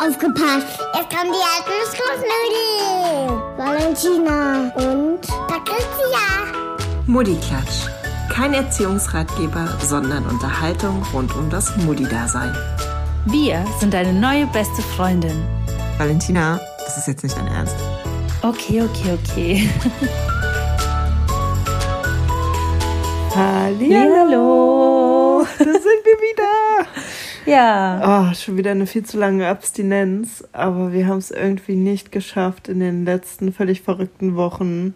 Aufgepasst! Jetzt kommen die alten Schlussnudeln! Valentina und Patricia! Mutti-Klatsch. Kein Erziehungsratgeber, sondern Unterhaltung rund um das Mutti-Dasein. Wir sind deine neue beste Freundin. Valentina, das ist jetzt nicht dein Ernst. Okay, okay, okay. Hallo. Da sind wir wieder. Ja. Oh, schon wieder eine viel zu lange Abstinenz, aber wir haben es irgendwie nicht geschafft, in den letzten völlig verrückten Wochen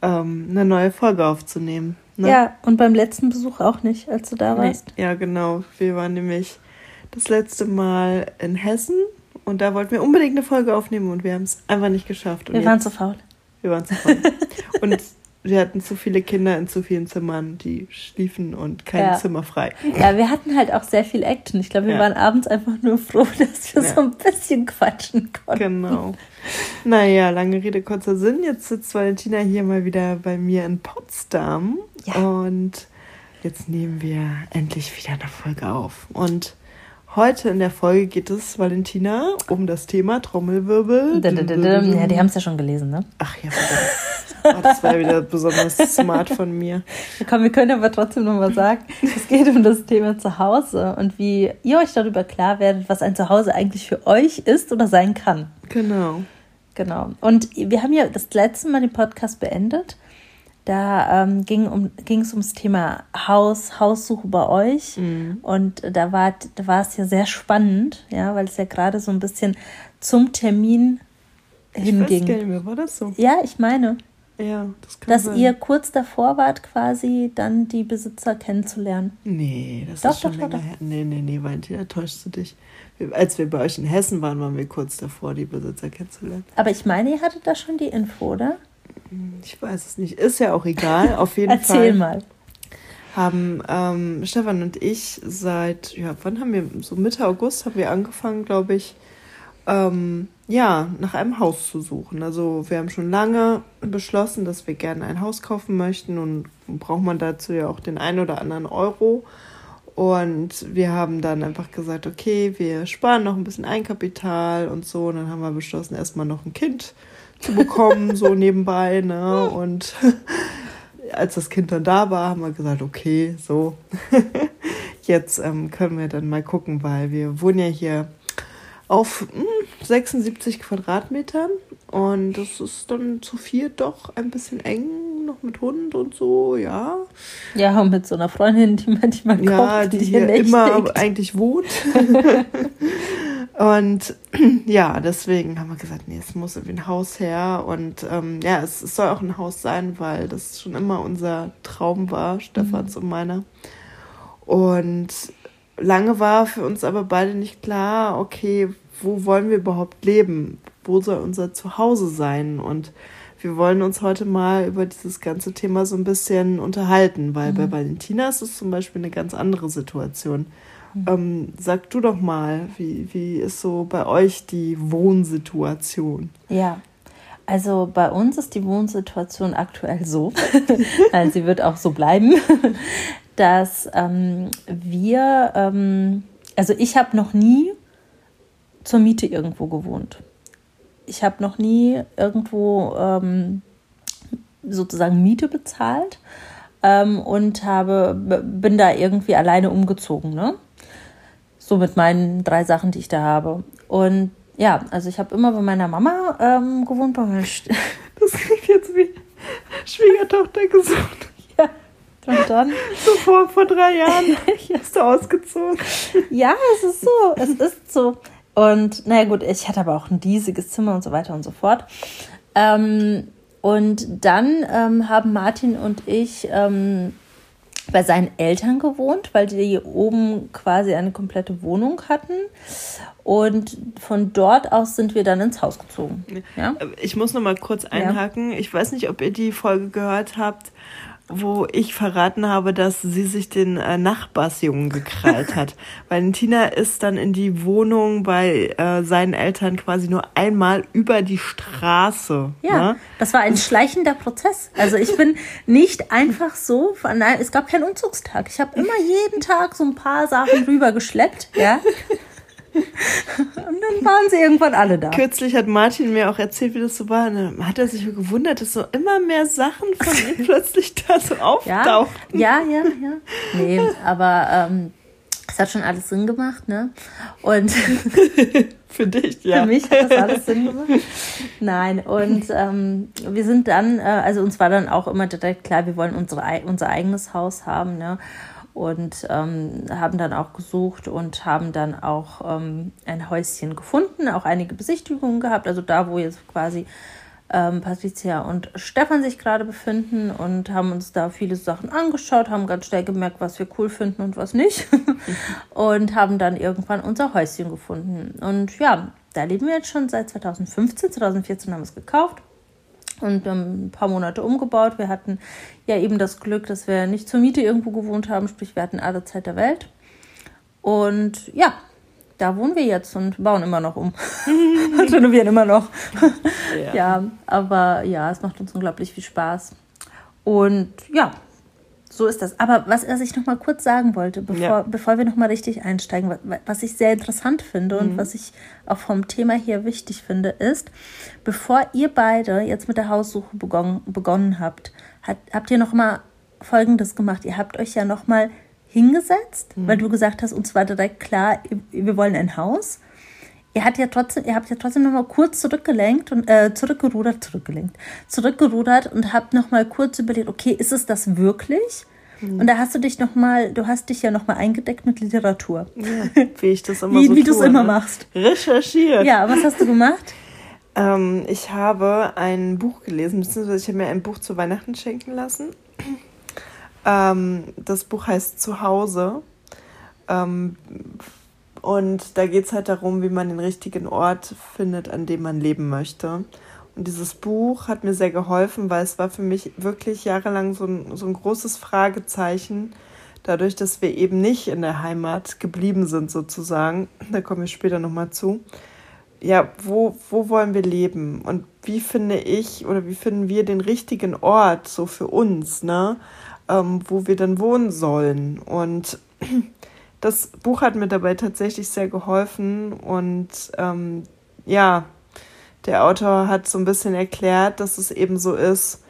ähm, eine neue Folge aufzunehmen. Ne? Ja, und beim letzten Besuch auch nicht, als du da Nee, warst. ja, genau. Wir waren nämlich das letzte Mal in Hessen und da wollten wir unbedingt eine Folge aufnehmen und wir haben es einfach nicht geschafft. Und Wir waren jetzt- zu faul. wir waren zu voll. und wir hatten zu viele Kinder in zu vielen Zimmern, die schliefen und kein Ja. Zimmer frei. Ja, wir hatten halt auch sehr viel Action. Ich glaube, wir Ja. waren abends einfach nur froh, dass wir Ja. so ein bisschen quatschen konnten. Genau. Naja, lange Rede, kurzer Sinn. Jetzt sitzt Valentina hier mal wieder bei mir in Potsdam. Ja. Und jetzt nehmen wir endlich wieder eine Folge auf. Und heute in der Folge geht es, Valentina, um das Thema Trommelwirbel. Ja, die haben es ja schon gelesen, ne? Ach ja, verdammt. Oh, das war wieder besonders smart von mir. Ja, komm, wir können aber trotzdem nochmal sagen, es geht um das Thema Zuhause und wie ihr euch darüber klar werdet, was ein Zuhause eigentlich für euch ist oder sein kann. Genau. Genau. Und wir haben ja das letzte Mal den Podcast beendet. Da ähm, ging um, es ums Thema Haus, Haussuche bei euch. Mhm. Und da war, da war es ja sehr spannend, ja, weil es ja gerade so ein bisschen zum Termin Ich weiß gar hinging. nicht mehr, war das so? Ja, ich meine, Ja, das kann dass sein. ihr kurz davor wart, quasi dann die Besitzer kennenzulernen. Nee, das Doch, ist schon doch, länger doch. her. Nee, nee, nee, Valentina, täuschst du dich. Als wir bei euch in Hessen waren, waren wir kurz davor, die Besitzer kennenzulernen. Aber ich meine, ihr hattet da schon die Info, oder? Ich weiß es nicht. Ist ja auch egal. Auf jeden Erzähl Fall mal. haben ähm, Stefan und ich seit, ja, wann haben wir, so Mitte August haben wir angefangen, glaube ich, ähm, ja, nach einem Haus zu suchen. Also wir haben schon lange beschlossen, dass wir gerne ein Haus kaufen möchten und braucht man dazu ja auch den einen oder anderen Euro. Und wir haben dann einfach gesagt, okay, wir sparen noch ein bisschen Eigenkapital und so. Und dann haben wir beschlossen, erstmal noch ein Kind zu bekommen, so nebenbei. Ne? Und als das Kind dann da war, haben wir gesagt, okay, so, jetzt ähm, können wir dann mal gucken, weil wir wohnen ja hier auf hm, 76 Quadratmetern und das ist dann zu viel doch ein bisschen eng, noch mit Hund und so, ja. Ja, und mit so einer Freundin, die manchmal kommt, Ja, die hier immer eigentlich wohnt. und ja, deswegen haben wir gesagt, nee, es muss irgendwie ein Haus her. Und ähm, ja, es, es soll auch ein Haus sein, weil das schon immer unser Traum war, Stefans und meiner. Und lange war für uns aber beide nicht klar, okay, wo wollen wir überhaupt leben? Wo soll unser Zuhause sein? Und wir wollen uns heute mal über dieses ganze Thema so ein bisschen unterhalten, weil bei Valentina ist es zum Beispiel eine ganz andere Situation. Ähm, sag du doch mal, wie, wie ist so bei euch die Wohnsituation? Ja, also bei uns ist die Wohnsituation aktuell so, nein, sie wird auch so bleiben, dass ähm, wir, ähm, also ich habe noch nie zur Miete irgendwo gewohnt. Ich habe noch nie irgendwo ähm, sozusagen Miete bezahlt ähm, und habe, bin da irgendwie alleine umgezogen, ne? So mit meinen drei Sachen, die ich da habe. Und ja, also ich habe immer bei meiner Mama ähm, gewohnt, bei meiner St Das klingt jetzt wie Schwiegertochter gesucht. ja. Und dann, So vor, vor drei Jahren bist du ausgezogen. ja, es ist so, es ist so. Und naja gut, ich hatte aber auch ein riesiges Zimmer und so weiter und so fort. Ähm, und dann ähm, haben Martin und ich ähm, bei seinen Eltern gewohnt, weil die oben quasi eine komplette Wohnung hatten. Und von dort aus sind wir dann ins Haus gezogen. Ja? Ich muss noch mal kurz einhaken. Ich weiß nicht, ob ihr die Folge gehört habt, wo ich verraten habe, dass sie sich den äh, Nachbarsjungen gekrallt hat. Valentina ist dann in die Wohnung bei äh, seinen Eltern quasi nur einmal über die Straße. Ja, ne? das war ein schleichender Prozess. Also ich bin nicht einfach so, von, nein, es gab keinen Umzugstag. Ich habe immer jeden Tag so ein paar Sachen rübergeschleppt, ja. Und dann waren sie irgendwann alle da. Kürzlich hat Martin mir auch erzählt, wie das so war. Und dann hat er sich gewundert, dass so immer mehr Sachen von ihm plötzlich da so auftauchten. Ja, ja, ja. ja. Nee, aber ähm, es hat schon alles Sinn gemacht, ne? Und für dich, ja. Für mich hat das alles Sinn gemacht. Nein, und ähm, wir sind dann, äh, also uns war dann auch immer direkt klar, wir wollen unsere, unser eigenes Haus haben, ne? Und ähm, haben dann auch gesucht und haben dann auch ähm, ein Häuschen gefunden, auch einige Besichtigungen gehabt, also da, wo jetzt quasi ähm, Patricia und Stefan sich gerade befinden und haben uns da viele Sachen angeschaut, haben ganz schnell gemerkt, was wir cool finden und was nicht. und haben dann irgendwann unser Häuschen gefunden. Und ja, da leben wir jetzt schon seit 2015. 2014 haben wir es gekauft und ein paar Monate umgebaut. Wir hatten ja eben das Glück, dass wir nicht zur Miete irgendwo gewohnt haben, sprich wir hatten alle Zeit der Welt. Und ja, da wohnen wir jetzt und bauen immer noch um. und renovieren immer noch. Ja. ja, aber ja, es macht uns unglaublich viel Spaß. Und ja, so ist das. Aber was, was ich noch mal kurz sagen wollte, bevor, ja. bevor wir noch mal richtig einsteigen, was, was ich sehr interessant finde mhm. und was ich auch vom Thema hier wichtig finde, ist, bevor ihr beide jetzt mit der Haussuche begonnen, begonnen habt, hat, habt ihr noch mal Folgendes gemacht. Ihr habt euch ja noch mal hingesetzt, mhm. weil du gesagt hast, uns war direkt klar, wir wollen ein Haus. Ihr habt ja trotzdem, ihr habt ja trotzdem noch mal kurz zurückgelenkt und äh, zurückgerudert, zurückgelenkt, zurückgerudert und habt noch mal kurz überlegt, okay, ist es das wirklich? Mhm. Und da hast du dich noch mal, du hast dich ja noch mal eingedeckt mit Literatur. Ja, wie ich das immer wie, so Wie du es immer ne? machst. Recherchiert. Ja, was hast du gemacht? Ähm, ich habe ein Buch gelesen, beziehungsweise ich habe mir ein Buch zu Weihnachten schenken lassen. Ähm, das Buch heißt Zuhause. Ähm, und da geht es halt darum, wie man den richtigen Ort findet, an dem man leben möchte. Und dieses Buch hat mir sehr geholfen, weil es war für mich wirklich jahrelang so ein, so ein großes Fragezeichen, dadurch, dass wir eben nicht in der Heimat geblieben sind, sozusagen. Da kommen wir später nochmal zu. Ja, wo, wo wollen wir leben? Und wie finde ich oder wie finden wir den richtigen Ort so für uns, ne? ähm, wo wir dann wohnen sollen. Und das Buch hat mir dabei tatsächlich sehr geholfen. Und ähm, ja, der Autor hat so ein bisschen erklärt, dass es eben so ist,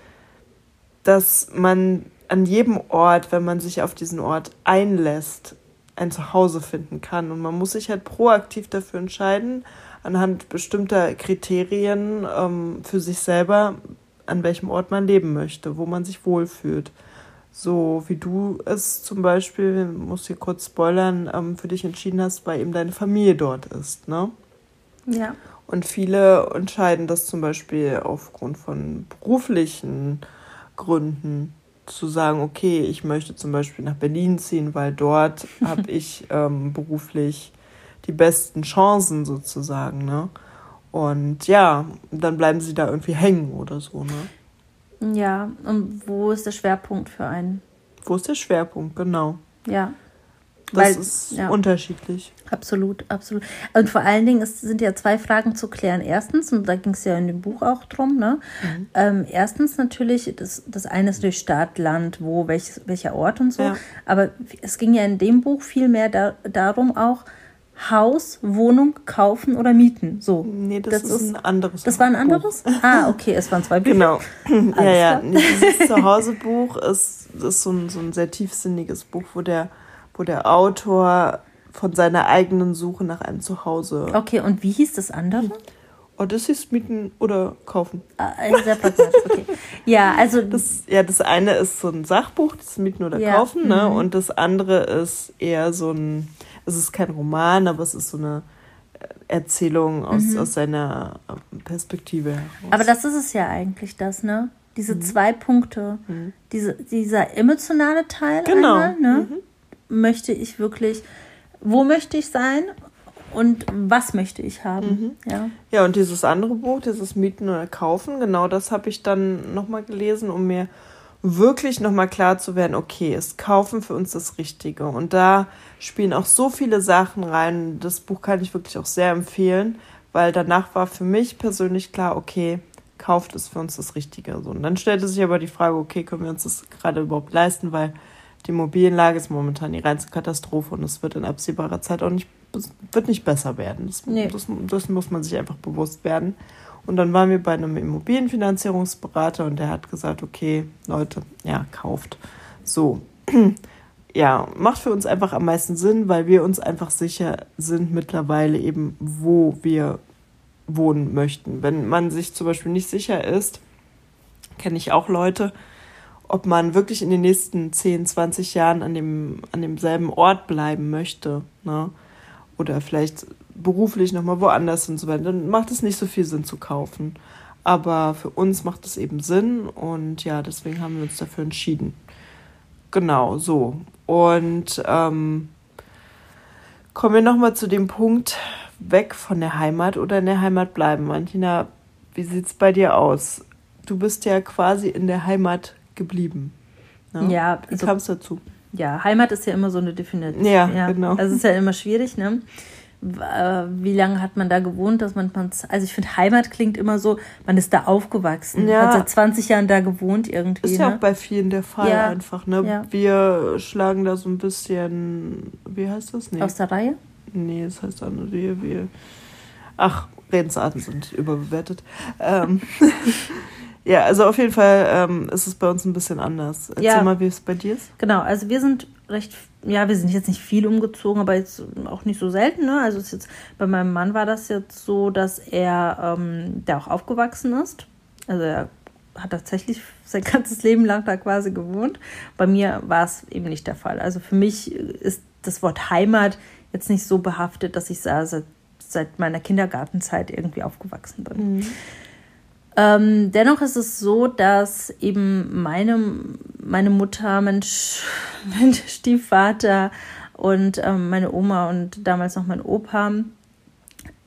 dass man an jedem Ort, wenn man sich auf diesen Ort einlässt, ein Zuhause finden kann. Und man muss sich halt proaktiv dafür entscheiden, anhand bestimmter Kriterien ähm, für sich selber, an welchem Ort man leben möchte, wo man sich wohlfühlt. So wie du es zum Beispiel, muss hier kurz spoilern, ähm, für dich entschieden hast, weil eben deine Familie dort ist, ne? Ja. Und viele entscheiden das zum Beispiel aufgrund von beruflichen Gründen zu sagen, okay, ich möchte zum Beispiel nach Berlin ziehen, weil dort habe ich ähm, beruflich die besten Chancen sozusagen, ne? Und ja, dann bleiben sie da irgendwie hängen oder so, ne? Ja, und wo ist der Schwerpunkt für einen? Wo ist der Schwerpunkt, genau. Ja. Das Weil, ist ja. unterschiedlich. Absolut, absolut. Und vor allen Dingen es sind ja zwei Fragen zu klären. Erstens, und da ging es ja in dem Buch auch drum, ne? Mhm. Ähm, erstens natürlich, das, das eine ist durch Stadt, Land, wo, welches, welcher Ort und so. Ja. Aber es ging ja in dem Buch viel mehr da, darum auch, Haus, Wohnung kaufen oder mieten. So. Nee, das, das ist, ist ein anderes. Das war ein anderes? Buch. Ah, okay, es waren zwei Bücher. Genau. ja, ja. Dieses Zuhausebuch ist, ist so, ein, so ein sehr tiefsinniges Buch, wo der, wo der Autor von seiner eigenen Suche nach einem Zuhause. Okay, und wie hieß das andere? Odysseus mieten oder kaufen. Ah, okay. Ja, also. Das, ja, das eine ist so ein Sachbuch, das Mieten oder ja. Kaufen, ne? Mhm. Und das andere ist eher so ein es ist kein Roman, aber es ist so eine Erzählung aus, mhm. aus seiner Perspektive heraus. Aber das ist es ja eigentlich, das, ne? Diese mhm. zwei Punkte, mhm. diese, dieser emotionale Teil genau. einmal, ne? Möchte ich wirklich, wo möchte ich sein und was möchte ich haben. Mhm. Ja. ja, und dieses andere Buch, dieses Mieten oder Kaufen, genau das habe ich dann nochmal gelesen, um mir wirklich nochmal klar zu werden, okay, ist Kaufen für uns das Richtige. Und da spielen auch so viele Sachen rein. Das Buch kann ich wirklich auch sehr empfehlen, weil danach war für mich persönlich klar, okay, kauft es für uns das Richtige. So, und dann stellte sich aber die Frage, okay, können wir uns das gerade überhaupt leisten, weil die Immobilienlage ist momentan die reinste Katastrophe und es wird in absehbarer Zeit auch nicht wird nicht besser werden. Das, Nee. das, das muss man sich einfach bewusst werden. Und dann waren wir bei einem Immobilienfinanzierungsberater und der hat gesagt, okay, Leute, ja, kauft. So. Ja, macht für uns einfach am meisten Sinn, weil wir uns einfach sicher sind mittlerweile eben, wo wir wohnen möchten. Wenn man sich zum Beispiel nicht sicher ist, kenne ich auch Leute, ob man wirklich in den nächsten 10, 20 Jahren an, dem, an demselben Ort bleiben möchte. Ne? Oder vielleicht beruflich nochmal woanders und so weiter, dann macht es nicht so viel Sinn zu kaufen. Aber für uns macht es eben Sinn und ja, deswegen haben wir uns dafür entschieden. Genau, so. Und ähm, kommen wir nochmal zu dem Punkt, weg von der Heimat oder in der Heimat bleiben. Martina, wie sieht es bei dir aus? Du bist ja quasi in der Heimat geblieben. Ne? Ja, Wie also- kam es dazu? Ja, Heimat ist ja immer so eine Definition. Ja, genau. Also es ist ja immer schwierig, ne? Äh, Wie lange hat man da gewohnt, dass man, also ich finde Heimat klingt immer so, man ist da aufgewachsen, Ja. hat seit 20 Jahren da gewohnt irgendwie. Ist ja ne? auch bei vielen der Fall Ja, einfach. Ne? ja. Wir schlagen da so ein bisschen, wie heißt das? Nee, Aus der Reihe? nee das heißt wir, wir. Ach, Redensarten sind überbewertet. Ähm, ja, also auf jeden Fall ähm, ist es bei uns ein bisschen anders. Erzähl Ja. mal, wie es bei dir ist. Genau, also wir sind recht, ja, wir sind jetzt nicht viel umgezogen, aber jetzt auch nicht so selten. Ne? Also jetzt, bei meinem Mann war das jetzt so, dass er ähm, da auch aufgewachsen ist. Also er hat tatsächlich sein ganzes Leben lang da quasi gewohnt. Bei mir war es eben nicht der Fall. Also für mich ist das Wort Heimat jetzt nicht so behaftet, dass ich seit, seit meiner Kindergartenzeit irgendwie aufgewachsen bin. Ähm, dennoch ist es so, dass eben meine, meine Mutter, mein, Sch- mein Stiefvater und ähm, meine Oma und damals noch mein Opa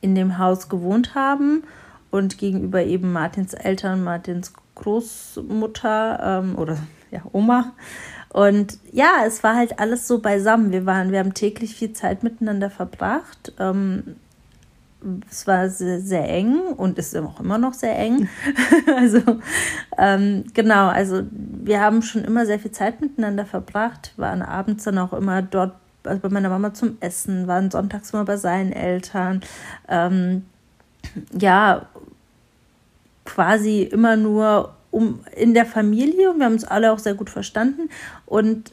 in dem Haus gewohnt haben und gegenüber eben Martins Eltern, Martins Großmutter ähm, oder ja, Oma. Und ja, es war halt alles so beisammen. Wir waren, wir haben täglich viel Zeit miteinander verbracht. Ähm, es war sehr, sehr eng und ist auch immer noch sehr eng. also ähm, genau, also wir haben schon immer sehr viel Zeit miteinander verbracht, waren abends dann auch immer dort also bei meiner Mama zum Essen, waren sonntags immer bei seinen Eltern. Ähm, ja, quasi immer nur um in der Familie und wir haben uns alle auch sehr gut verstanden und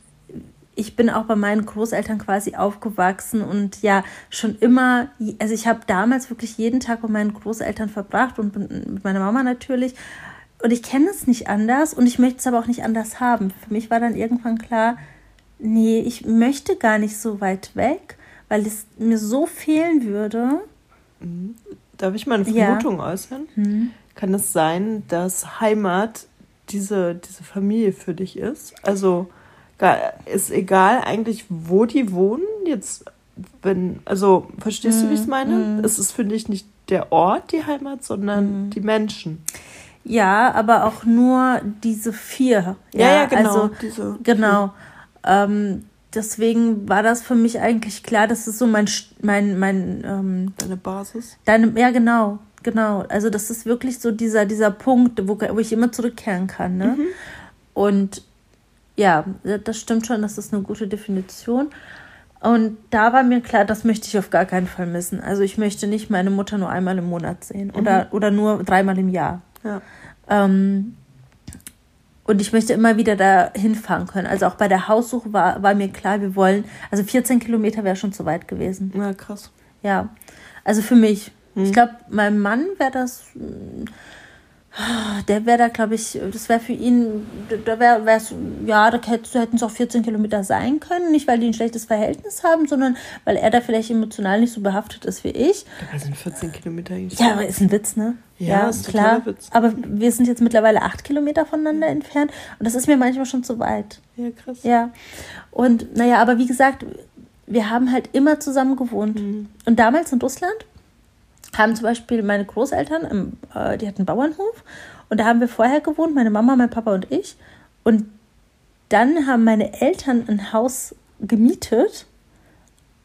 ich bin auch bei meinen Großeltern quasi aufgewachsen und ja schon immer, also ich habe damals wirklich jeden Tag bei meinen Großeltern verbracht und mit meiner Mama natürlich und ich kenne es nicht anders und ich möchte es aber auch nicht anders haben. Für mich war dann irgendwann klar, nee, ich möchte gar nicht so weit weg, weil es mir so fehlen würde. Darf ich mal eine Ja. Vermutung äußern? Kann es sein, dass Heimat diese, diese Familie für dich ist? Also ga- ist egal eigentlich, wo die wohnen, jetzt, wenn, also verstehst du, wie ich es meine? Es ist für dich nicht der Ort die Heimat, sondern die Menschen. Ja, aber auch nur diese vier. Ja, ja, genau, Also, diese genau. Ähm, deswegen war das für mich eigentlich klar, das ist so mein, mein, mein, ähm, Deine Basis. deine, ja, genau, genau. Also das ist wirklich so dieser, dieser Punkt, wo, wo ich immer zurückkehren kann, ne? Und ja, das stimmt schon, das ist eine gute Definition. Und da war mir klar, das möchte ich auf gar keinen Fall missen. Also ich möchte nicht meine Mutter nur einmal im Monat sehen oder, oder nur dreimal im Jahr. Ja. Ähm, und ich möchte immer wieder da hinfahren können. Also auch bei der Haussuche war, war mir klar, wir wollen, also 14 Kilometer wäre schon zu weit gewesen. Ja, krass. Ja, also für mich. Ich glaube, meinem Mann wäre das, mm, der wäre da, glaube ich, das wäre für ihn, da wäre es, ja, da hätten es auch 14 Kilometer sein können. Nicht, weil die ein schlechtes Verhältnis haben, sondern weil er da vielleicht emotional nicht so behaftet ist wie ich. Dabei sind 14 Kilometer. Ja, aber ist ein Witz, ne? Ja, ist ein klar. Witz. Aber wir sind jetzt mittlerweile acht Kilometer voneinander entfernt und das ist mir manchmal schon zu weit. Ja, krass. Ja. Und naja, aber wie gesagt, wir haben halt immer zusammen gewohnt. Und damals in Russland haben zum Beispiel meine Großeltern, im, äh, die hatten einen Bauernhof und da haben wir vorher gewohnt, meine Mama, mein Papa und ich. Und dann haben meine Eltern ein Haus gemietet,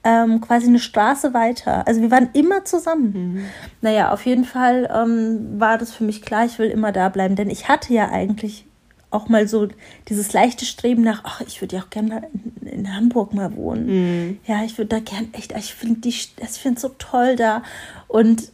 ähm, quasi eine Straße weiter. Also wir waren immer zusammen. Naja, auf jeden Fall ähm, war das für mich klar, ich will immer da bleiben, denn ich hatte ja eigentlich auch mal so dieses leichte Streben nach, ach, ich würde ja auch gerne in, in, Hamburg mal wohnen. Mhm. Ja, ich würde da gerne echt, ich finde die, ich finde es so toll da. Und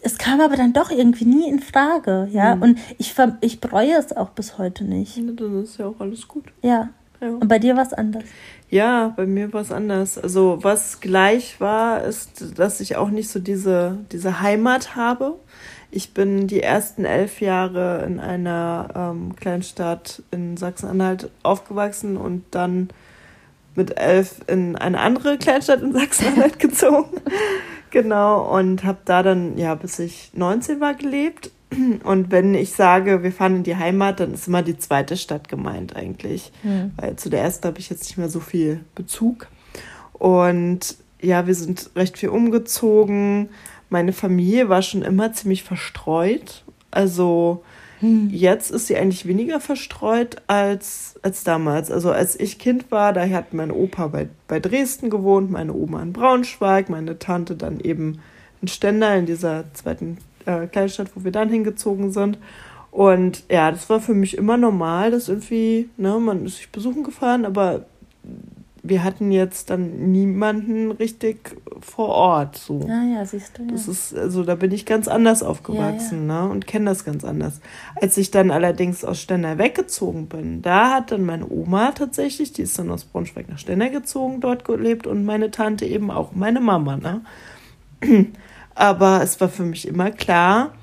es kam aber dann doch irgendwie nie in Frage, ja. Mhm. Und ich, ich bereue es auch bis heute nicht. Ja, dann ist ja auch alles gut. Ja. ja. Und bei dir war es anders. Ja, bei mir war es anders. Also was gleich war, ist, dass ich auch nicht so diese, diese Heimat habe. Ich bin die ersten elf Jahre in einer ähm, Kleinstadt in Sachsen-Anhalt aufgewachsen und dann mit elf in eine andere Kleinstadt in Sachsen-Anhalt gezogen. Genau, und habe da dann, ja, bis ich 19 war gelebt. Und wenn ich sage, wir fahren in die Heimat, dann ist immer die zweite Stadt gemeint eigentlich. Mhm. Weil zu der ersten habe ich jetzt nicht mehr so viel Bezug. Und ja, wir sind recht viel umgezogen. Meine Familie war schon immer ziemlich verstreut. Also hm. Jetzt ist sie eigentlich weniger verstreut als, als damals. Also als ich Kind war, da hat mein Opa bei, bei Dresden gewohnt, meine Oma in Braunschweig, meine Tante dann eben in Stendal, in dieser zweiten äh, Kleinstadt, wo wir dann hingezogen sind. Und ja, das war für mich immer normal, dass irgendwie, ne, man ist sich besuchen gefahren, aber wir hatten jetzt dann niemanden richtig vor Ort. So. Ah ja, siehst du. Ja. Das ist, also da bin ich ganz anders aufgewachsen, ja, ja. ne? Und kenne das ganz anders. Als ich dann allerdings aus Stendal weggezogen bin, da hat dann meine Oma tatsächlich, die ist dann aus Braunschweig nach Stendal gezogen, dort gelebt und meine Tante eben auch, meine Mama, ne? Aber es war für mich immer klar,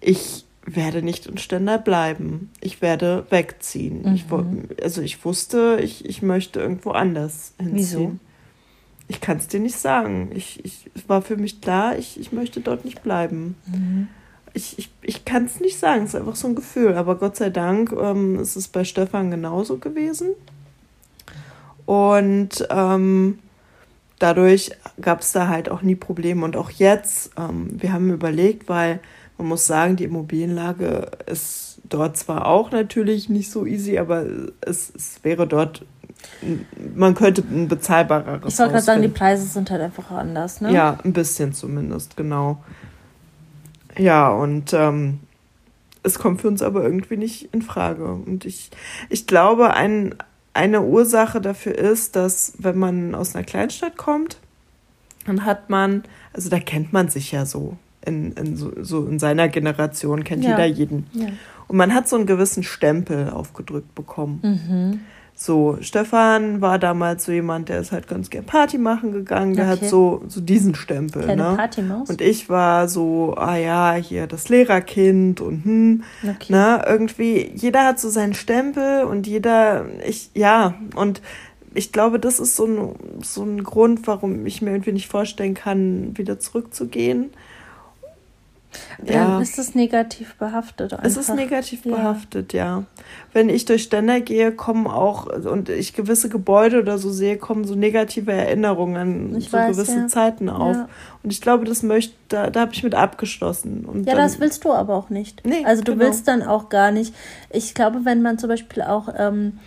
ich werde nicht in Stendal bleiben. Ich werde wegziehen. Mhm. Ich, also ich wusste, ich, ich möchte irgendwo anders hinziehen. Wieso? Ich kann es dir nicht sagen. Ich, ich, es war für mich klar, ich, ich möchte dort nicht bleiben. Mhm. Ich, ich, ich kann es nicht sagen, es ist einfach so ein Gefühl. Aber Gott sei Dank ähm, ist es bei Stefan genauso gewesen. Und ähm, dadurch gab es da halt auch nie Probleme. Und auch jetzt, ähm, wir haben überlegt, weil man muss sagen, die Immobilienlage ist dort zwar auch natürlich nicht so easy, aber es, es wäre dort, man könnte ein bezahlbareres. Ich wollte gerade sagen, die Preise sind halt einfach anders, ne? Ja, ein bisschen zumindest, genau. Ja, und ähm, es kommt für uns aber irgendwie nicht in Frage. Und ich, ich glaube, ein, eine Ursache dafür ist, dass wenn man aus einer Kleinstadt kommt, dann hat man, also da kennt man sich ja so in, in so, so, in seiner Generation kennt ja. jeder jeden. Ja. Und man hat so einen gewissen Stempel aufgedrückt bekommen. Mhm. So, Stefan war damals so jemand, der ist halt ganz gern Party machen gegangen, der okay. hat so, so diesen Stempel. Kleine ne? Partymaus. Und ich war so, ah ja, hier das Lehrerkind und hm, okay. ne, irgendwie, jeder hat so seinen Stempel und jeder, ich, ja, und ich glaube, das ist so ein, so ein Grund, warum ich mir irgendwie nicht vorstellen kann, wieder zurückzugehen. Ja. ist es negativ behaftet. Einfach. Es ist negativ ja. behaftet, ja. Wenn ich durch Ständer gehe, kommen auch, und ich gewisse Gebäude oder so sehe, kommen so negative Erinnerungen an ich so weiß, gewisse ja. Zeiten auf. Und ich glaube, das möchte, da, da habe ich mit abgeschlossen. Und ja, dann, das willst du aber auch nicht. Nee, also du genau. willst dann auch gar nicht. Ich glaube, wenn man zum Beispiel auch ähm,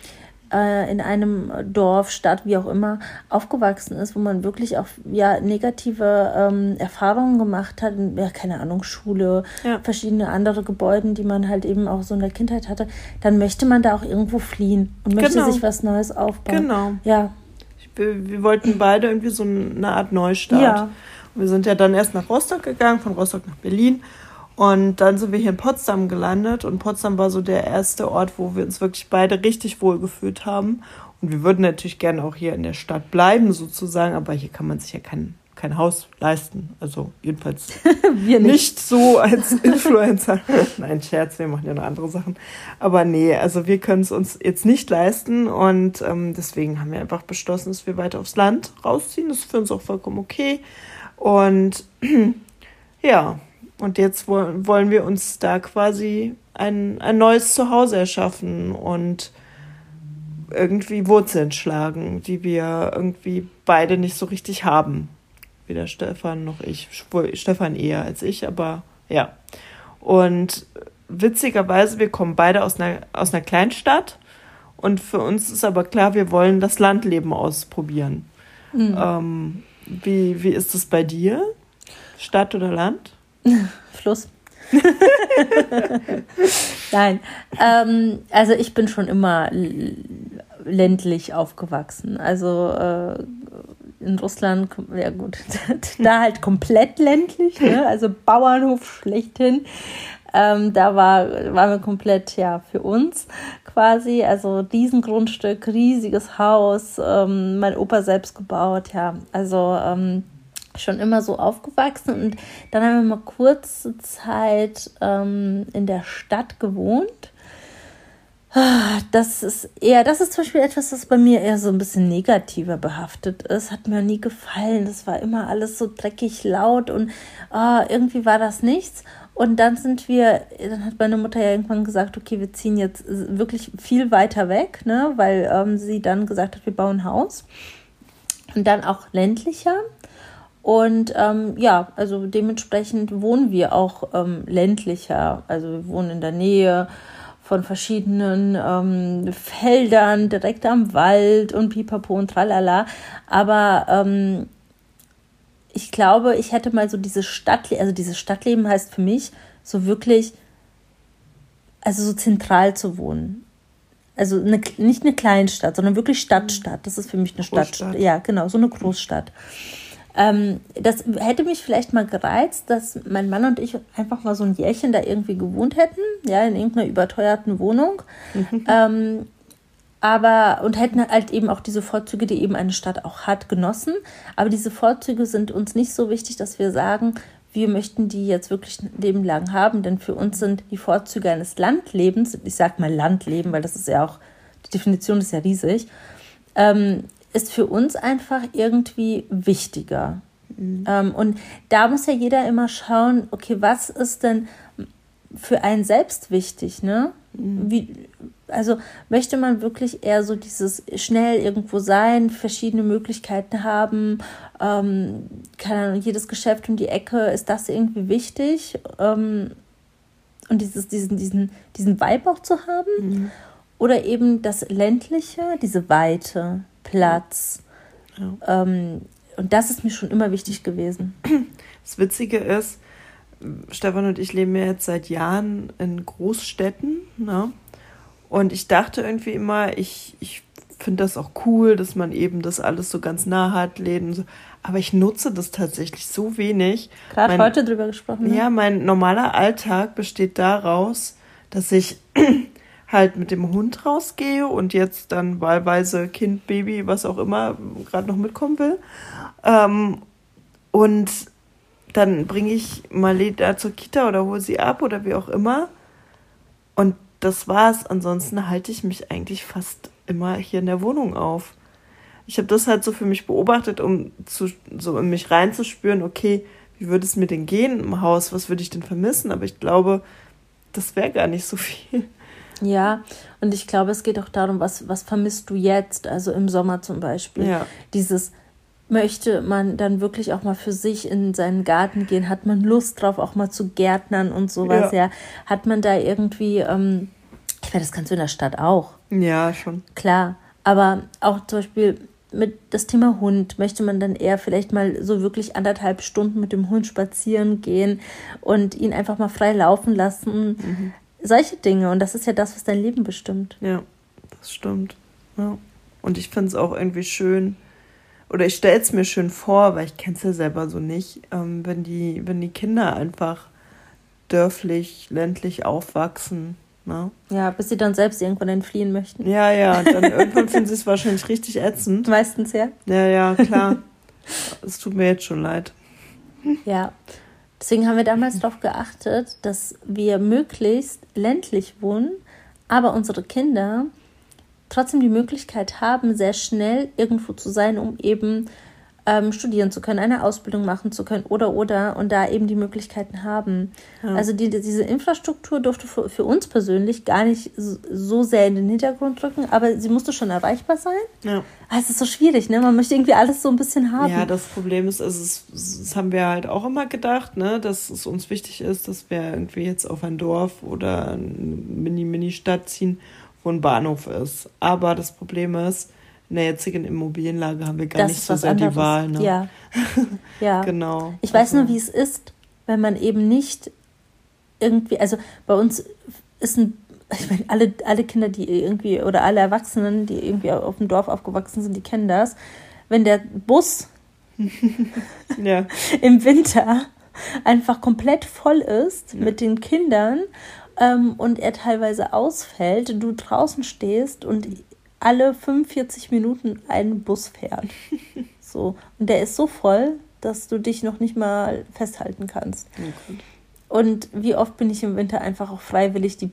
äh, in einem Dorf, Stadt, wie auch immer, aufgewachsen ist, wo man wirklich auch ja, negative ähm, Erfahrungen gemacht hat, ja, keine Ahnung, Schule, ja. verschiedene andere Gebäude, die man halt eben auch so in der Kindheit hatte, dann möchte man da auch irgendwo fliehen und möchte genau. sich was Neues aufbauen. Genau. Ja. Wir, wir wollten beide irgendwie so eine Art Neustart. Ja. Und wir sind ja dann erst nach Rostock gegangen, von Rostock nach Berlin und dann sind wir hier in Potsdam gelandet und Potsdam war so der erste Ort, wo wir uns wirklich beide richtig wohl gefühlt haben. Und wir würden natürlich gerne auch hier in der Stadt bleiben, sozusagen, aber hier kann man sich ja kein, kein Haus leisten. Also jedenfalls wir nicht. nicht so als Influencer. Nein, Scherz, wir machen ja noch andere Sachen. Aber nee, also wir können es uns jetzt nicht leisten und ähm, deswegen haben wir einfach beschlossen, dass wir weiter aufs Land rausziehen. Das ist für uns auch vollkommen okay. Und ja, und jetzt wollen wir uns da quasi ein, ein neues Zuhause erschaffen und irgendwie Wurzeln schlagen, die wir irgendwie beide nicht so richtig haben. Weder Stefan noch ich. Stefan eher als ich, aber ja. Und witzigerweise, wir kommen beide aus einer, aus einer Kleinstadt. Und für uns ist aber klar, wir wollen das Landleben ausprobieren. Mhm. Ähm, wie, wie ist es bei dir? Stadt oder Land? Fluss. Nein, ähm, also ich bin schon immer ländlich aufgewachsen. Also äh, in Russland, ja gut, da halt komplett ländlich, ne? also Bauernhof schlechthin. Ähm, da war, waren wir komplett ja für uns quasi. Also diesen Grundstück, riesiges Haus, ähm, mein Opa selbst gebaut, ja. Also ähm, schon immer so aufgewachsen und dann haben wir mal kurze Zeit ähm, in der Stadt gewohnt. Das ist eher, das ist zum Beispiel etwas, das bei mir eher so ein bisschen negativer behaftet ist. Hat mir nie gefallen. Das war immer alles so dreckig laut und oh, irgendwie war das nichts. Und dann sind wir, dann hat meine Mutter ja irgendwann gesagt, okay, wir ziehen jetzt wirklich viel weiter weg, ne, weil ähm, sie dann gesagt hat, wir bauen ein Haus. Und dann auch ländlicher. Und ähm, ja, also dementsprechend wohnen wir auch ähm, ländlicher. Also wir wohnen in der Nähe von verschiedenen ähm, Feldern, direkt am Wald und pipapo und tralala. Aber ähm, ich glaube, ich hätte mal so diese Stadt, also dieses Stadtleben heißt für mich so wirklich, also so zentral zu wohnen. Also eine, nicht eine Kleinstadt, sondern wirklich Stadtstadt. Das ist für mich eine Stadt. Ja, genau, so eine Großstadt. Ähm, das hätte mich vielleicht mal gereizt, dass mein Mann und ich einfach mal so ein Jährchen da irgendwie gewohnt hätten, ja, in irgendeiner überteuerten Wohnung. Mhm. Ähm, aber und hätten halt eben auch diese Vorzüge, die eben eine Stadt auch hat, genossen. Aber diese Vorzüge sind uns nicht so wichtig, dass wir sagen, wir möchten die jetzt wirklich ein Leben lang haben, denn für uns sind die Vorzüge eines Landlebens, ich sag mal Landleben, weil das ist ja auch, die Definition ist ja riesig, ähm, ist für uns einfach irgendwie wichtiger. Mhm. Ähm, und da muss ja jeder immer schauen, okay, was ist denn für einen selbst wichtig, ne? Mhm. Wie, also möchte man wirklich eher so dieses schnell irgendwo sein, verschiedene Möglichkeiten haben, ähm, keine Ahnung, jedes Geschäft um die Ecke, ist das irgendwie wichtig? Ähm, und dieses, diesen, diesen, diesen Vibe auch zu haben? Mhm. Oder eben das ländliche, diese Weite, Platz. Ja. Ähm, und das ist mir schon immer wichtig gewesen. Das Witzige ist, Stefan und ich leben ja jetzt seit Jahren in Großstädten. Ne? Und ich dachte irgendwie immer, ich, ich finde das auch cool, dass man eben das alles so ganz nah hat, Läden so. Aber ich nutze das tatsächlich so wenig. Gerade heute drüber gesprochen. Ne? Ja, mein normaler Alltag besteht daraus, dass ich halt mit dem Hund rausgehe und jetzt dann wahlweise Kind, Baby, was auch immer gerade noch mitkommen will. Ähm, und dann bringe ich Marlene da zur Kita oder hole sie ab oder wie auch immer. Und das war's. Ansonsten halte ich mich eigentlich fast immer hier in der Wohnung auf. Ich habe das halt so für mich beobachtet, um zu, so in mich reinzuspüren, okay, wie würde es mir denn gehen im Haus? Was würde ich denn vermissen? Aber ich glaube, das wäre gar nicht so viel. Ja, und ich glaube, es geht auch darum, was, was vermisst du jetzt, also im Sommer zum Beispiel. Ja. Dieses, möchte man dann wirklich auch mal für sich in seinen Garten gehen? Hat man Lust drauf, auch mal zu gärtnern und sowas? Ja. ja. Hat man da irgendwie, ähm, ich meine, das kannst du in der Stadt auch. Ja, schon. Klar. Aber auch zum Beispiel mit das Thema Hund möchte man dann eher vielleicht mal so wirklich anderthalb Stunden mit dem Hund spazieren gehen und ihn einfach mal frei laufen lassen. Mhm. Solche Dinge. Und das ist ja das, was dein Leben bestimmt. Ja, das stimmt. Ja. Und ich finde es auch irgendwie schön, oder ich stelle es mir schön vor, weil ich kenne es ja selber so nicht, ähm, wenn, die, wenn die Kinder einfach dörflich, ländlich aufwachsen. Ne? Ja, bis sie dann selbst irgendwann entfliehen möchten. Ja, ja, dann irgendwann finden sie es wahrscheinlich richtig ätzend. Meistens ja. Ja, ja, klar. Es tut mir jetzt schon leid. Ja, deswegen haben wir damals darauf geachtet, dass wir möglichst ländlich wohnen, aber unsere Kinder trotzdem die Möglichkeit haben, sehr schnell irgendwo zu sein, um eben ähm, studieren zu können, eine Ausbildung machen zu können oder oder und da eben die Möglichkeiten haben. Ja. Also die, diese Infrastruktur durfte für, für, uns persönlich gar nicht so sehr in den Hintergrund rücken, aber sie musste schon erreichbar sein. Ja. Ah, es ist so schwierig, ne? Man möchte irgendwie alles so ein bisschen haben. Ja, das Problem ist, also es, das haben wir halt auch immer gedacht, ne, dass es uns wichtig ist, dass wir irgendwie jetzt auf ein Dorf oder eine Mini-Mini-Stadt ziehen wo ein Bahnhof ist. Aber das Problem ist, in der jetzigen Immobilienlage haben wir gar das nicht so sehr anderes. die Wahl. Ne? Ja. ja. genau. Ich weiß also. nur, wie es ist, wenn man eben nicht irgendwie, also bei uns ist ein, ich meine, alle, alle Kinder, die irgendwie, oder alle Erwachsenen, die irgendwie auf dem Dorf aufgewachsen sind, die kennen das. Wenn der Bus Ja. im Winter einfach komplett voll ist Ja. mit den Kindern ähm, und er teilweise ausfällt, du draußen stehst und alle 45 Minuten ein Bus fährt. So. Und der ist so voll, dass du dich noch nicht mal festhalten kannst. Oh Gott. Und wie oft bin ich im Winter einfach auch freiwillig die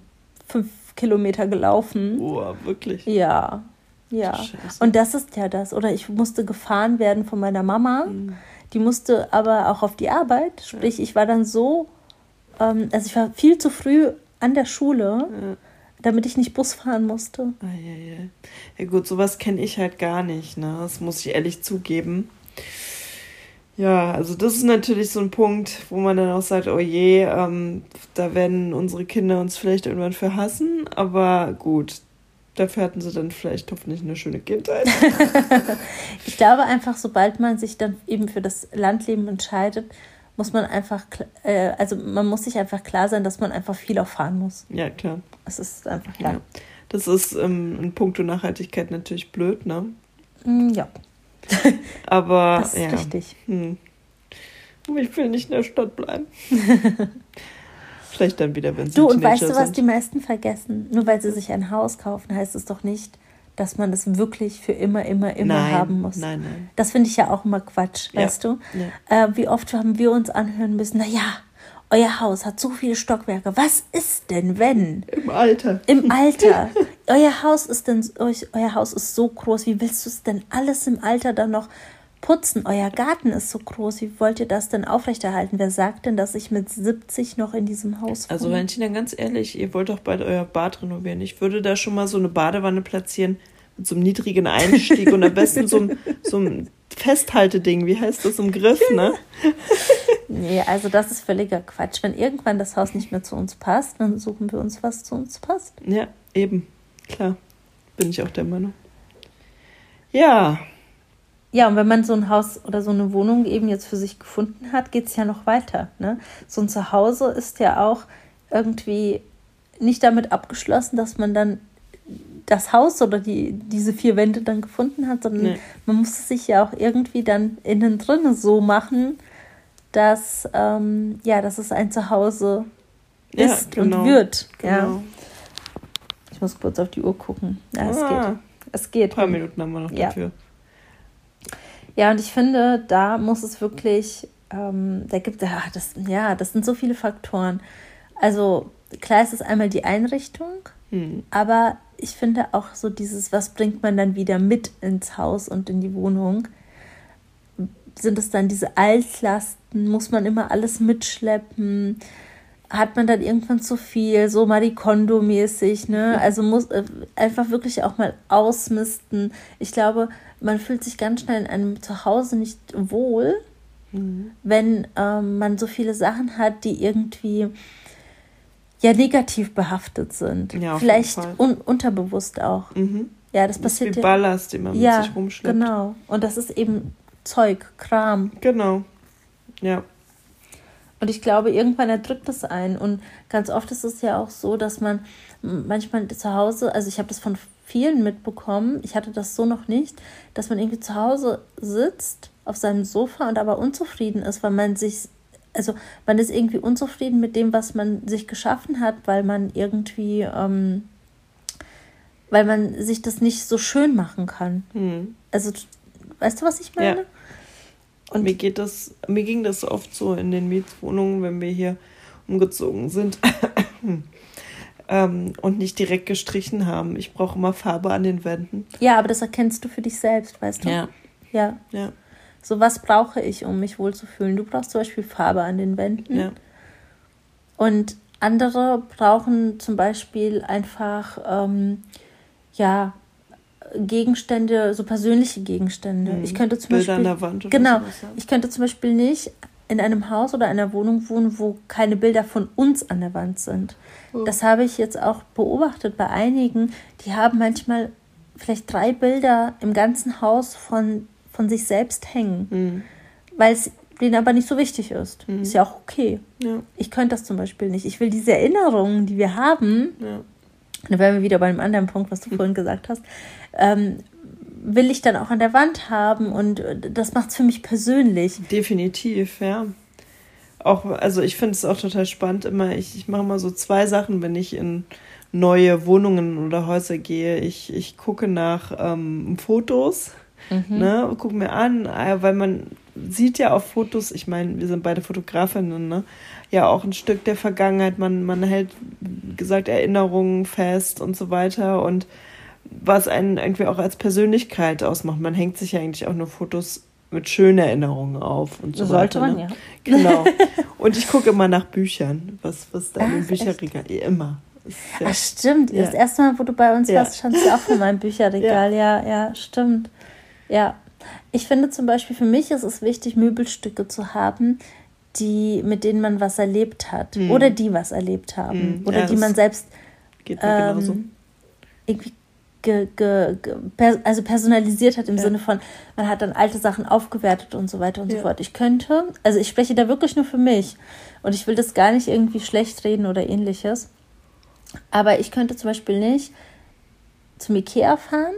fünf Kilometer gelaufen? Boah, wirklich. Ja, ja. Scheiße. Und das ist ja das. Oder ich musste gefahren werden von meiner Mama. Mhm. Die musste aber auch auf die Arbeit. Sprich, ich war dann so, ähm, also ich war viel zu früh an der Schule, Ja. Damit ich nicht Bus fahren musste. Eieiei. Ja gut, sowas kenne ich halt gar nicht, ne? Das muss ich ehrlich zugeben. Ja, also das ist natürlich so ein Punkt, wo man dann auch sagt, oh je, ähm, da werden unsere Kinder uns vielleicht irgendwann für hassen, aber gut, dafür hatten sie dann vielleicht hoffentlich eine schöne Kindheit. Ich glaube einfach, sobald man sich dann eben für das Landleben entscheidet, muss man einfach, äh, also man muss sich einfach klar sein, dass man einfach viel auch fahren muss. ja, klar. Es ist einfach klar. Ja. Das ist ähm, in puncto Nachhaltigkeit natürlich blöd, ne? Mm, Ja, Aber das ist ja. richtig. Hm. Ich will nicht in der Stadt bleiben. Vielleicht dann wieder, wenn sie Du, und weißt du, was sind. die meisten vergessen? Nur weil sie sich ein Haus kaufen, heißt es doch nicht, dass man es wirklich für immer, immer, immer nein, haben muss. Nein, nein. Das finde ich ja auch immer Quatsch, Ja. weißt du? Ja. Äh, wie oft haben wir uns anhören müssen, na ja, euer Haus hat so viele Stockwerke. Was ist denn, wenn? Im Alter. Im Alter. euer Haus ist denn, euch, euer Haus ist so groß. Wie willst du es denn alles im Alter dann noch putzen? Euer Garten ist so groß. Wie wollt ihr das denn aufrechterhalten? Wer sagt denn, dass ich mit 70 noch in diesem Haus wohne? Also Valentina, ganz ehrlich, ihr wollt doch bald euer Bad renovieren. Ich würde da schon mal so eine Badewanne platzieren mit so einem niedrigen Einstieg und am besten so ein, so ein Festhalteding, wie heißt das, im Griff, ne? Nee, also das ist völliger Quatsch. Wenn irgendwann das Haus nicht mehr zu uns passt, dann suchen wir uns, was zu uns passt. Ja, eben. Klar. Bin ich auch der Meinung. Ja, Ja, und wenn man so ein Haus oder so eine Wohnung eben jetzt für sich gefunden hat, geht es ja noch weiter. Ne? So ein Zuhause ist ja auch irgendwie nicht damit abgeschlossen, dass man dann das Haus oder die, diese vier Wände dann gefunden hat, sondern Nee. man muss es sich ja auch irgendwie dann innen drin so machen, dass, ähm, ja, dass es ein Zuhause Ja, ist genau. und wird. genau. Ja. Ich muss kurz auf die Uhr gucken. Ja, es Ah. geht. Es geht. Ein paar Minuten haben wir noch Ja. dafür. Ja, und ich finde, da muss es wirklich, ähm, da gibt ja das, ja, das sind so viele Faktoren. Also klar ist es einmal die Einrichtung, Hm. aber ich finde auch so dieses, was bringt man dann wieder mit ins Haus und in die Wohnung? Sind es dann diese Altlasten? Muss man immer alles mitschleppen? Hat man dann irgendwann zu viel, so Marie Kondo-mäßig, ne? Also muss äh, einfach wirklich auch mal ausmisten. Ich glaube, man fühlt sich ganz schnell in einem Zuhause nicht wohl, Mhm. wenn ähm, man so viele Sachen hat, die irgendwie ja negativ behaftet sind. Ja, Vielleicht un unterbewusst auch. Mhm. Ja, das Das ist wie passiert ja. Ballast, den man mit Ja, sich rumschleppt. genau. Und das ist eben Zeug, Kram. Genau. Ja. Und ich glaube, irgendwann erdrückt es ein. Und ganz oft ist es ja auch so, dass man manchmal zu Hause, also ich habe das von vielen mitbekommen, ich hatte das so noch nicht, dass man irgendwie zu Hause sitzt auf seinem Sofa und aber unzufrieden ist, weil man sich, also man ist irgendwie unzufrieden mit dem, was man sich geschaffen hat, weil man irgendwie, ähm, weil man sich das nicht so schön machen kann. Hm. Also, weißt du, was ich meine? Ja. Und mir geht das, mir ging das oft so in den Mietwohnungen, wenn wir hier umgezogen sind ähm, und nicht direkt gestrichen haben. Ich brauche immer Farbe an den Wänden. Ja, aber das erkennst du für dich selbst, weißt du? Ja. ja, So, was brauche ich, um mich wohlzufühlen? Du brauchst zum Beispiel Farbe an den Wänden. ja. Und andere brauchen zum Beispiel einfach, ähm, ja, Gegenstände, so persönliche Gegenstände. Mhm. Ich könnte zum Bilder Beispiel. an der Wand oder Genau. sowas, ja. Ich könnte zum Beispiel nicht in einem Haus oder einer Wohnung wohnen, wo keine Bilder von uns an der Wand sind. Oh. Das habe ich jetzt auch beobachtet bei einigen. Die haben manchmal vielleicht drei Bilder im ganzen Haus von, von sich selbst hängen. Hm. Weil es denen aber nicht so wichtig ist. Ist ja auch okay. Ja. Ich könnte das zum Beispiel nicht. Ich will diese Erinnerungen, die wir haben, Ja. Da wären wir wieder bei einem anderen Punkt, was du vorhin gesagt hast, ähm, will ich dann auch an der Wand haben und äh, das macht es für mich persönlich. Definitiv, ja. Auch, also ich finde es auch total spannend immer. Ich, ich mache mal so zwei Sachen, wenn ich in neue Wohnungen oder Häuser gehe. Ich, ich gucke nach ähm, Fotos, ne, gucke mir an, äh, weil man sieht ja auf Fotos, ich meine, wir sind beide Fotografinnen, ne, ja auch ein Stück der Vergangenheit. Man, man hält, wie gesagt, Erinnerungen fest und so weiter und was einen irgendwie auch als Persönlichkeit ausmacht. Man hängt sich ja eigentlich auch nur Fotos mit schönen Erinnerungen auf und so Sollte weiter. man, ne? ja. Genau. Und ich gucke immer nach Büchern, was, was da den Bücherregal immer. Ist ja, Ach, stimmt. Ja. Das erste Mal, wo du bei uns Ja. warst, standst du auch in meinem Bücherregal. Ja. ja, stimmt. Ja. Ich finde zum Beispiel, für mich ist es wichtig, Möbelstücke zu haben, die, mit denen man was erlebt hat. Oder die was erlebt haben. Mhm. Oder Ja, die man selbst geht mir genauso. ähm, irgendwie ge, ge, ge, per, also personalisiert hat im Ja. Sinne von, man hat dann alte Sachen aufgewertet und so weiter und so Ja. fort. Ich könnte, also ich spreche da wirklich nur für mich und ich will das gar nicht irgendwie schlecht reden oder ähnliches, aber ich könnte zum Beispiel nicht zum Ikea fahren.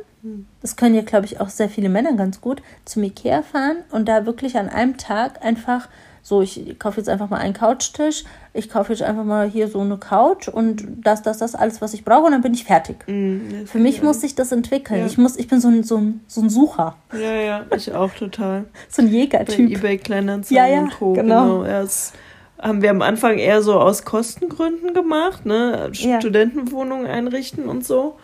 Das können ja, glaube ich, auch sehr viele Männer ganz gut. Zum Ikea fahren und da wirklich an einem Tag einfach so, ich kaufe jetzt einfach mal einen Couchtisch, ich kaufe jetzt einfach mal hier so eine Couch und das, das, das, alles, was ich brauche und dann bin ich fertig. Das Für mich muss sich das entwickeln. Ja. Ich, muss, ich bin so ein, so, ein, so ein Sucher. Ja, ja, ich auch total. so ein Bei Jägertyp. eBay Kleinanzeigen Ja, ja, und Co. genau. Ja, das haben wir am Anfang eher so aus Kostengründen gemacht, ne? Ja. Studentenwohnungen einrichten und so.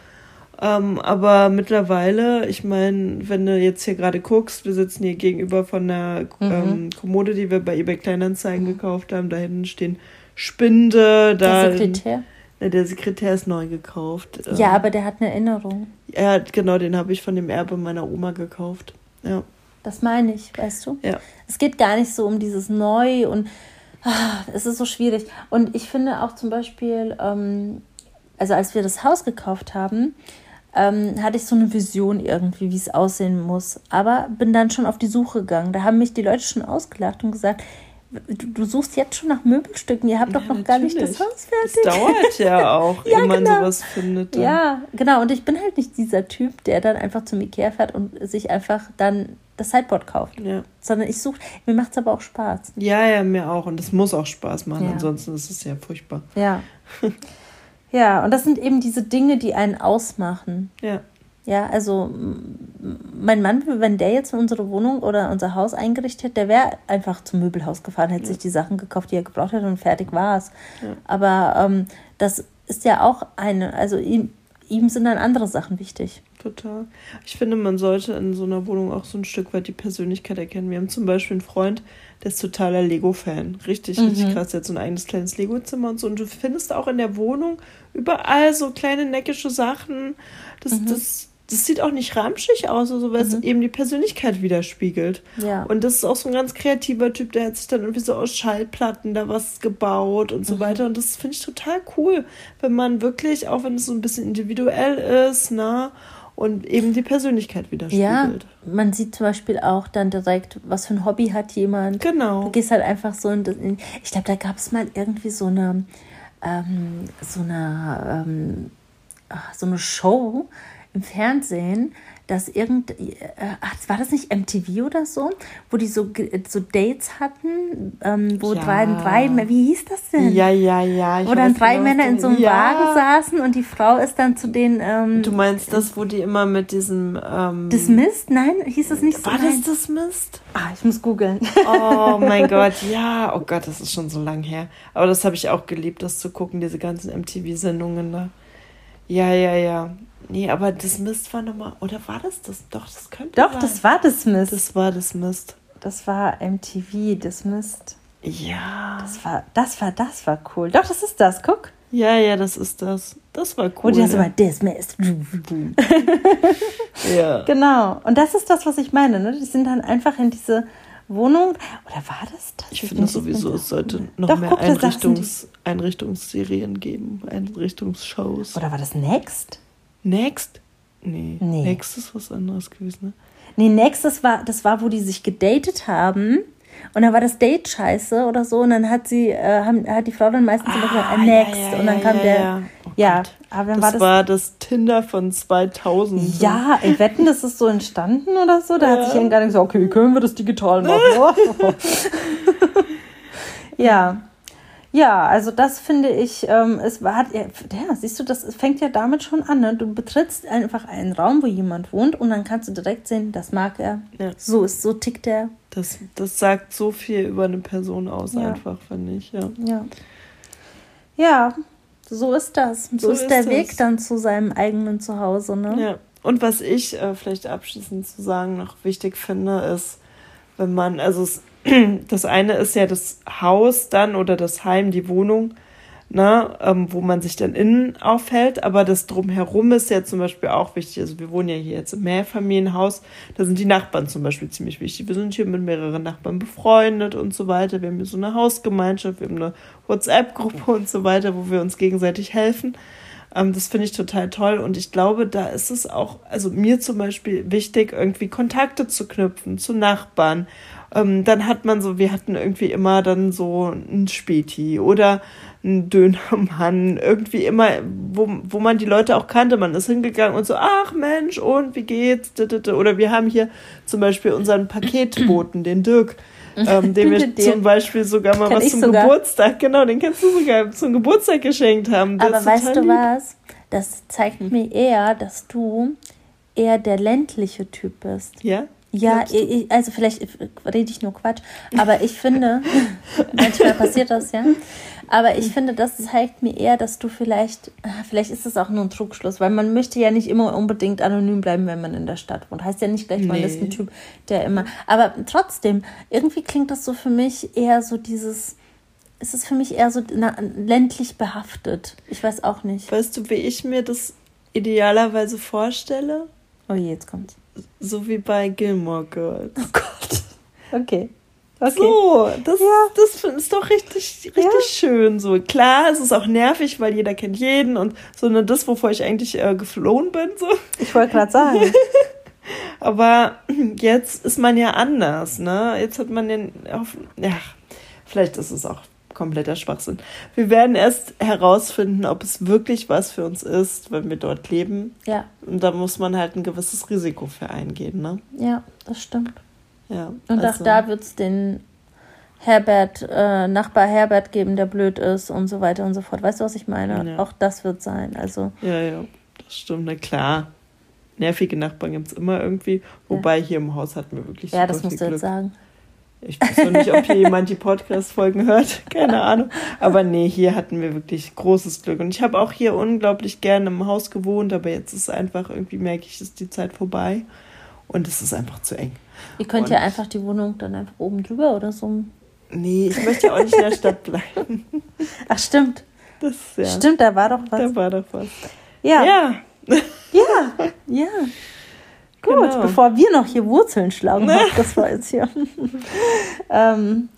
Ähm, aber mittlerweile, ich meine, wenn du jetzt hier gerade guckst, wir sitzen hier gegenüber von der Mhm. ähm, Kommode, die wir bei eBay Kleinanzeigen gekauft haben. Da hinten stehen Spinde, da. Der Sekretär. Ne, der Sekretär ist neu gekauft. Ähm, Ja, aber der hat eine Erinnerung. Ja, genau, den habe ich von dem Erbe meiner Oma gekauft. Ja. Das meine ich, weißt du? Ja. Es geht gar nicht so um dieses Neu und ah, es ist so schwierig. Und ich finde auch zum Beispiel, ähm, also als wir das Haus gekauft haben, ähm, hatte ich so eine Vision irgendwie, wie es aussehen muss. Aber bin dann schon auf die Suche gegangen. Da haben mich die Leute schon ausgelacht und gesagt, du, du suchst jetzt schon nach Möbelstücken, ihr habt doch noch gar nicht das natürlich. Haus fertig. Das dauert ja auch, Ja, ehe man genau. sowas findet. dann. Ja, genau. Und ich bin halt nicht dieser Typ, der dann einfach zum Ikea fährt und sich einfach dann das Sideboard kauft. Ja. Sondern ich suche, mir macht es aber auch Spaß. ja, ja, mir auch. Und das muss auch Spaß machen, Ja. ansonsten ist es ja furchtbar. Ja. ja, und das sind eben diese Dinge, die einen ausmachen. Ja. Ja, also mein Mann, wenn der jetzt unsere Wohnung oder unser Haus eingerichtet hätte, der wäre einfach zum Möbelhaus gefahren, hätte sich die Sachen gekauft, die er gebraucht hätte und fertig war es. Aber ähm, das ist ja auch eine, also ihm, ihm sind dann andere Sachen wichtig. Total. Ich finde, man sollte in so einer Wohnung auch so ein Stück weit die Persönlichkeit erkennen. Wir haben zum Beispiel einen Freund, der ist totaler Lego-Fan. Richtig, richtig krass. Der hat so ein eigenes kleines Lego-Zimmer und so. Und du findest auch in der Wohnung überall so kleine neckische Sachen. Das, das, das sieht auch nicht ramschig aus, also, weil es eben die Persönlichkeit widerspiegelt. Ja. Und das ist auch so ein ganz kreativer Typ, der hat sich dann irgendwie so aus Schallplatten da was gebaut und Mhm. so weiter. Und das finde ich total cool, wenn man wirklich, auch wenn es so ein bisschen individuell ist, ne, und eben die Persönlichkeit Ja, widerspiegelt. man sieht zum Beispiel auch dann direkt, was für ein Hobby hat jemand. Genau. Du gehst halt einfach so in, ich glaube, da gab es mal irgendwie so eine, ähm, so eine, ähm, ach, so eine Show im Fernsehen, dass irgend, äh, ach, war das nicht MTV oder so, wo die so, so Dates hatten, ähm, wo Ja. drei, drei, wie hieß das denn? Ja, ja, ja. ich Wo dann drei genau, Männer in so einem ja. Wagen saßen und die Frau ist dann zu den ähm, Du meinst das, wo die immer mit diesem. Ähm, Dismissed? Nein, hieß das nicht so? war Nein. das Mist? Ah, ich muss googeln. Oh mein Gott, ja. Oh Gott, das ist schon so lang her. Aber das habe ich auch geliebt, das zu gucken, diese ganzen MTV-Sendungen da. Ja, ja, ja. Nee, aber das Mist war nochmal. Oder war das das? Doch, das könnte Doch, sein. das war Dismissed. Das war das Mist. Das war MTV, Dismissed. Ja. Das war, das war, das war cool. Doch, das ist das, guck. Ja, ja, das ist das. Das war cool. die das ja. immer Dismissed. ja. Genau. Und das ist das, was ich meine. Ne? Die sind dann einfach in diese Wohnung. Oder war das das? Ich finde sowieso, es sollte noch Doch, mehr guck, Einrichtungs Einrichtungsserien geben, Einrichtungsshows. Oder war das Next? Next? Nee. Nee. Next ist was anderes gewesen, ne? Nee, Next, das war, das war, wo die sich gedatet haben. Und dann war das Date scheiße oder so. Und dann hat sie, äh, haben, hat die Frau dann meistens immer gesagt, Ah, next. ja, ja, und dann kam ja, der. ja. Oh ja. Aber dann Das war das. war das Tinder von 2000. so. ja, ey, wetten, das ist so entstanden oder so? Da hat sich irgendwann gesagt, okay, können wir das digital machen? ja. Ja, also das finde ich, ähm, es war, ja, ja, siehst du, das fängt ja damit schon an. Ne? Du betrittst einfach einen Raum, wo jemand wohnt und dann kannst du direkt sehen, das mag er. Ja. So ist, so tickt er. Das, das sagt so viel über eine Person aus, Ja. einfach, finde ich. Ja. Ja. Ja, so ist das. So, So ist ist der das. Weg dann zu seinem eigenen Zuhause, ne? Ja. Und was ich äh, vielleicht abschließend zu sagen noch wichtig finde, ist, wenn man, also es, das eine ist ja das Haus dann oder das Heim, die Wohnung, ne, ähm, wo man sich dann innen aufhält, aber das drumherum ist ja zum Beispiel auch wichtig. Also wir wohnen ja hier jetzt im Mehrfamilienhaus, da sind die Nachbarn zum Beispiel ziemlich wichtig. Wir sind hier mit mehreren Nachbarn befreundet und so weiter. Wir haben hier so eine Hausgemeinschaft, wir haben eine WhatsApp-Gruppe und so weiter, wo wir uns gegenseitig helfen. Ähm, das finde ich total toll und ich glaube, da ist es auch, also mir zum Beispiel wichtig, irgendwie Kontakte zu knüpfen zu Nachbarn. Ähm, dann hat man so, wir hatten irgendwie immer dann so ein Späti oder ein Dönermann, irgendwie immer, wo, wo man die Leute auch kannte. Man ist hingegangen und so, ach Mensch, und wie geht's? Oder wir haben hier zum Beispiel unseren Paketboten, den Dirk. Ähm, dem wir Den- zum Beispiel sogar mal was zum sogar. Geburtstag, genau, den kennst du sogar zum Geburtstag geschenkt haben. Der Aber weißt du lieb. was? Das zeigt mir eher, dass du eher der ländliche Typ bist. Ja? Ja, ich, also vielleicht rede ich nur Quatsch, aber ich finde, manchmal passiert das ja, aber ich finde, das zeigt mir eher, dass du vielleicht, vielleicht ist es auch nur ein Trugschluss, weil man möchte ja nicht immer unbedingt anonym bleiben, wenn man in der Stadt wohnt. Heißt ja nicht gleich, man Nee. ist ein Typ, der immer, aber trotzdem, irgendwie klingt das so für mich eher so dieses, es ist für mich eher so na, ländlich behaftet. Ich weiß auch nicht. Weißt du, wie ich mir das idealerweise vorstelle? Oh je, jetzt kommt's. So wie bei Gilmore Girls. Oh Gott. Okay. Okay. So, das, das ist doch richtig, richtig schön. So klar, es ist auch nervig, weil jeder kennt jeden und so ne, das, wovor ich eigentlich äh, geflohen bin. So. Ich wollte gerade sagen. Aber jetzt ist man ja anders, ne? Jetzt hat man den auf. Ja, vielleicht ist es auch kompletter Schwachsinn. Wir werden erst herausfinden, ob es wirklich was für uns ist, wenn wir dort leben. Ja, Und da muss man halt ein gewisses Risiko für eingehen, ne? ja, das stimmt. Ja. Und also- auch da wird es den Herbert, äh, Nachbar Herbert geben, der blöd ist und so weiter und so fort. Weißt du, was ich meine? Ja. Auch das wird sein. Also, Ja, ja, das stimmt, na klar. Nervige Nachbarn gibt es immer irgendwie. Wobei hier im Haus hatten wir wirklich ja, das musst du jetzt sagen. Ich weiß noch nicht, ob hier jemand die Podcast-Folgen hört. Keine Ahnung. Aber nee, hier hatten wir wirklich großes Glück. Und ich habe auch hier unglaublich gerne im Haus gewohnt, aber jetzt ist einfach, irgendwie merke ich, ist die Zeit vorbei. Und es ist einfach zu eng. Ihr könnt ja Und- einfach die Wohnung dann einfach oben drüber oder so. Nee, ich möchte ja auch nicht in der Stadt bleiben. Ach, stimmt. Das, ja, Stimmt, da war doch was. Da war doch was. Ja, ja, Ja, ja. Gut, Genau. bevor wir noch hier Wurzeln schlagen, das war jetzt hier. ähm,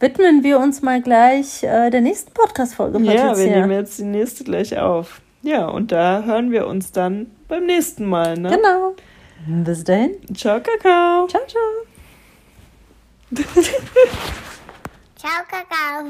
widmen wir uns mal gleich äh, der nächsten Podcast-Folge, ja, wir nehmen jetzt die nächste gleich auf. Ja, und da hören wir uns dann beim nächsten Mal. Ne? Genau. Bis dahin. Ciao, Kakao. Ciao, ciao. Ciao, Kakao.